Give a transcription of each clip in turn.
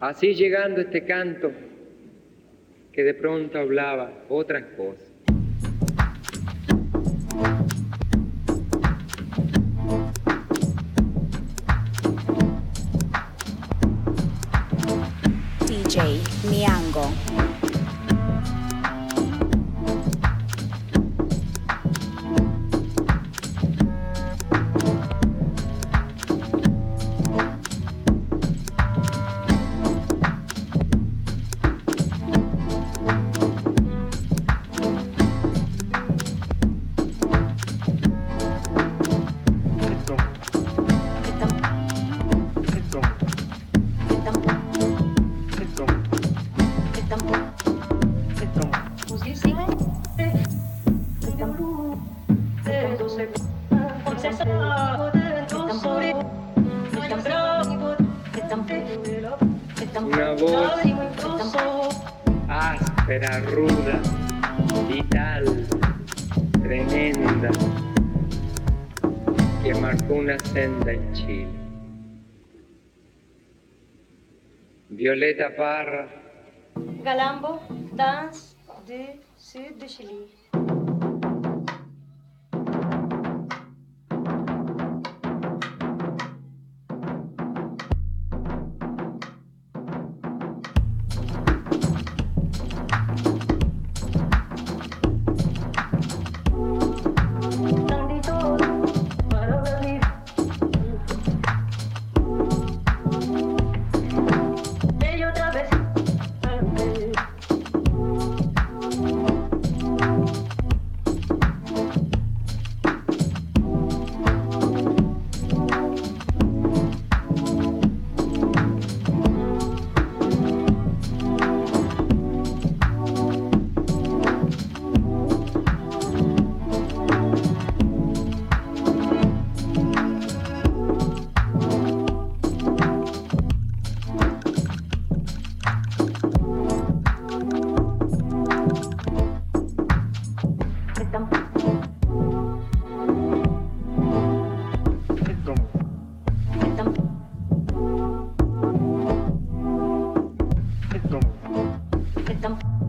Así llegando este canto que de pronto hablaba otras cosas. Galambo, danse du sud du Chili. Então. Então.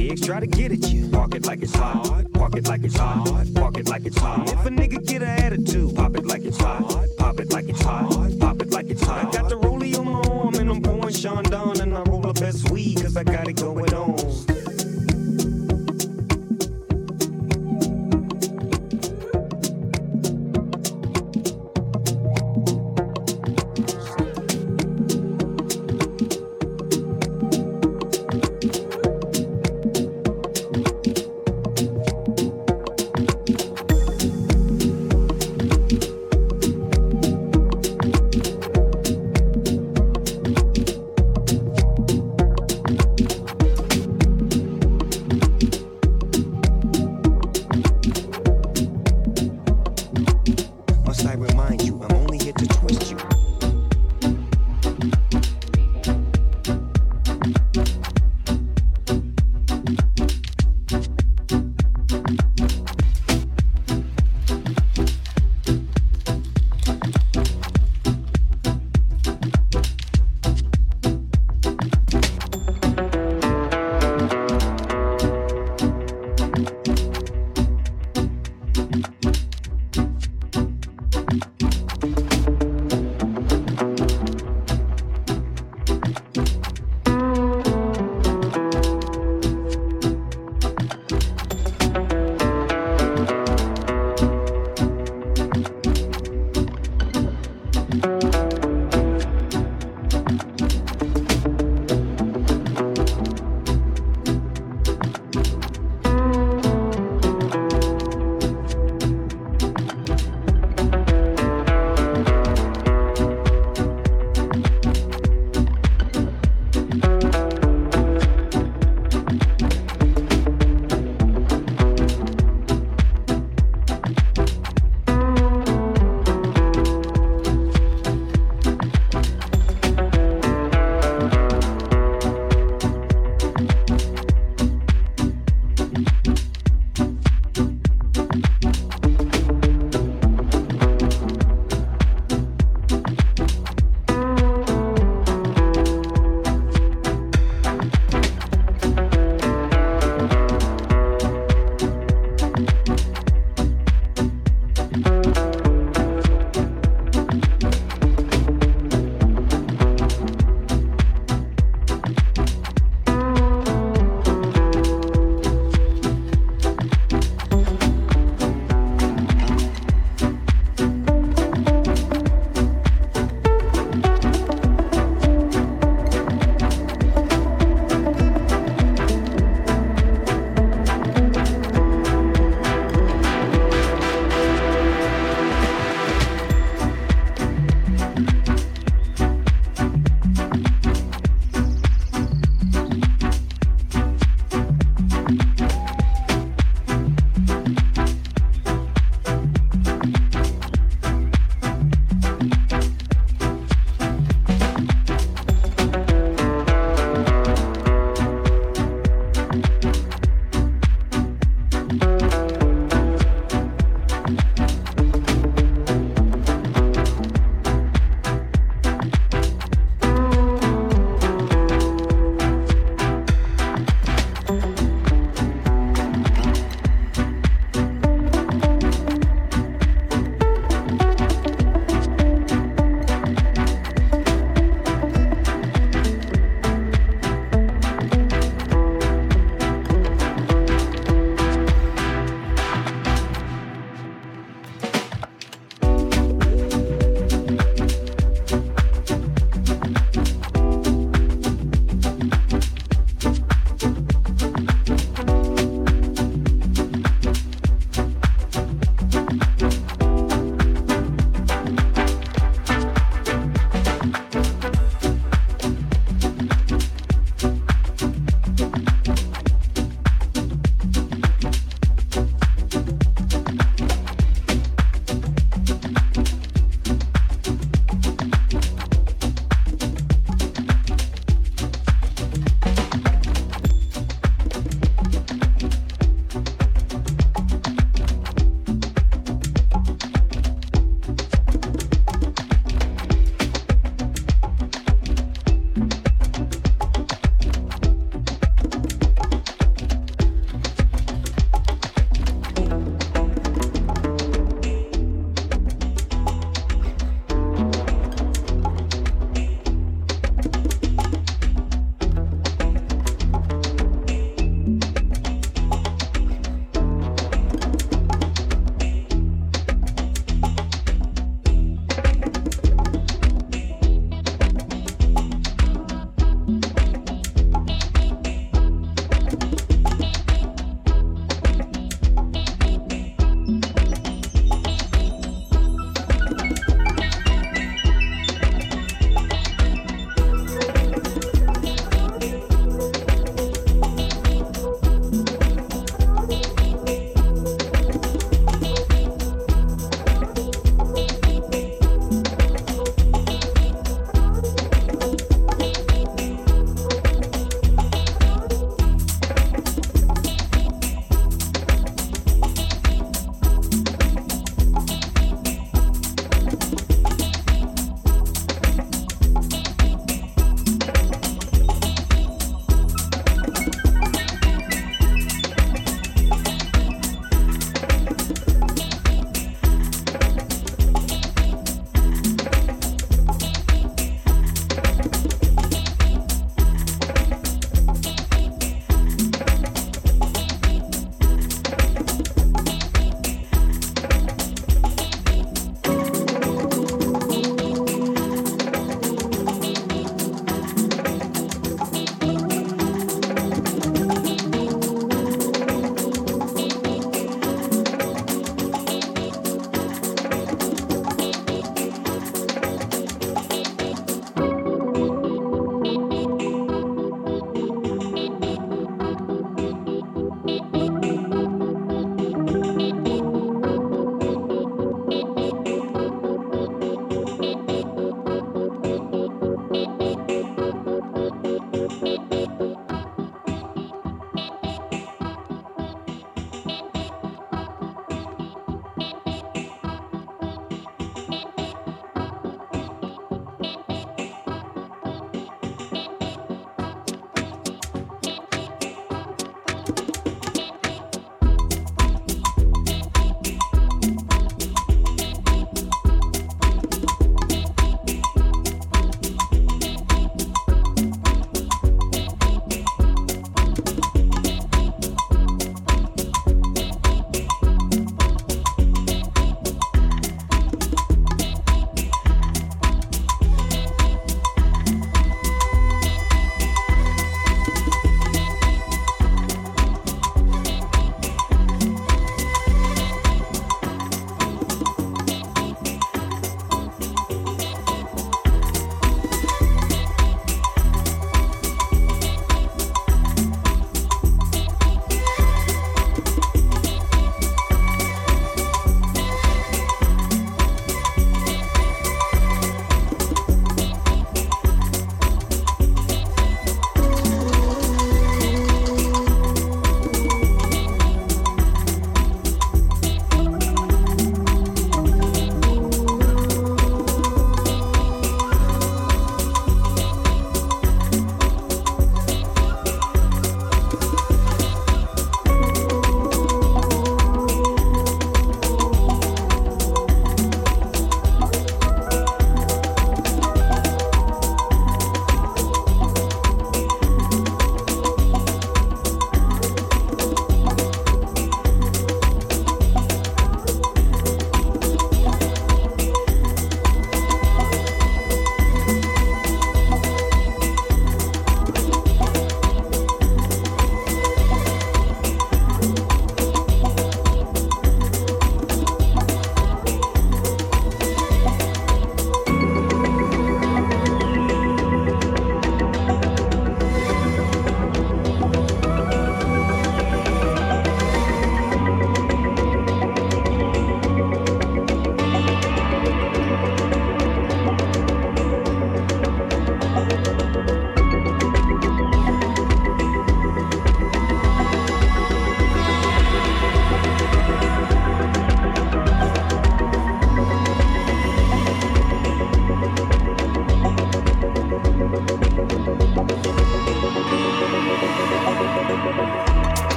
Pigs try to get at you. Walk it like it's hot. Walk it like it's hot. Walk it like it's hot. If a nigga get an attitude, pop it like it's hot. Pop it like it's hot. Pop it like it's hot. I got the rollie on my arm and I'm pouring Chandon and I roll up best weed cause I got it going on.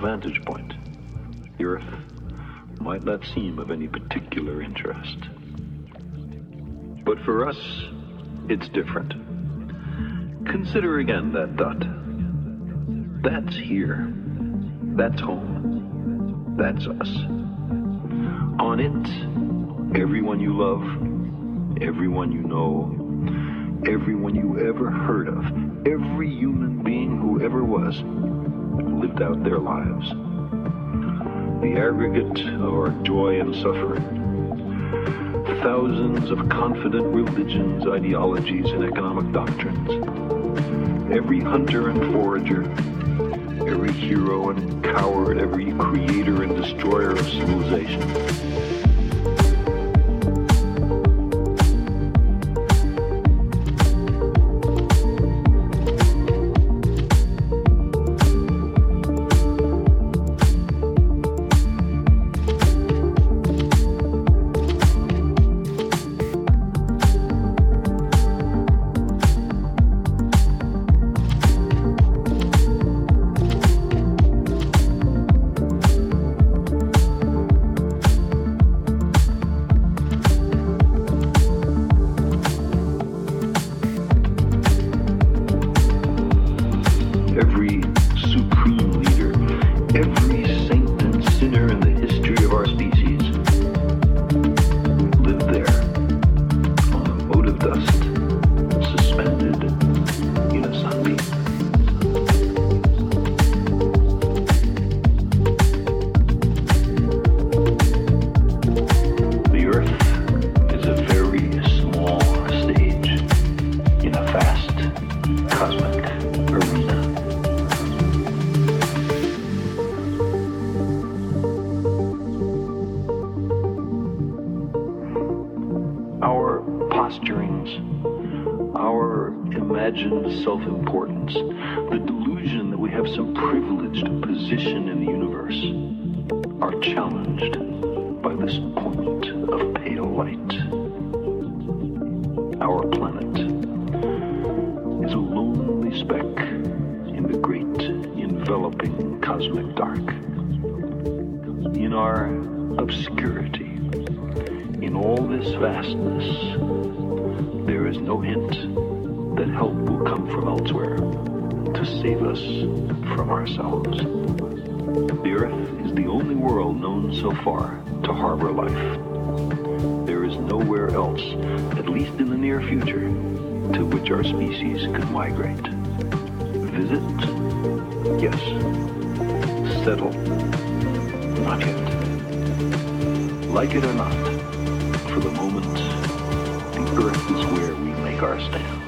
Vantage point, the Earth might not seem of any particular interest. But for us, it's different. Consider again that dot. That's here. That's home. That's us. On it, everyone you love, everyone you know, everyone you ever heard of, every human being who ever was, lived out their lives. The aggregate of our joy and suffering. Thousands of confident religions, ideologies, and economic doctrines. Every hunter and forager, every hero and coward, every creator and destroyer of civilization. species could migrate, visit, yes, settle, not yet. Like it or not, for the moment, the Earth is where we make our stand.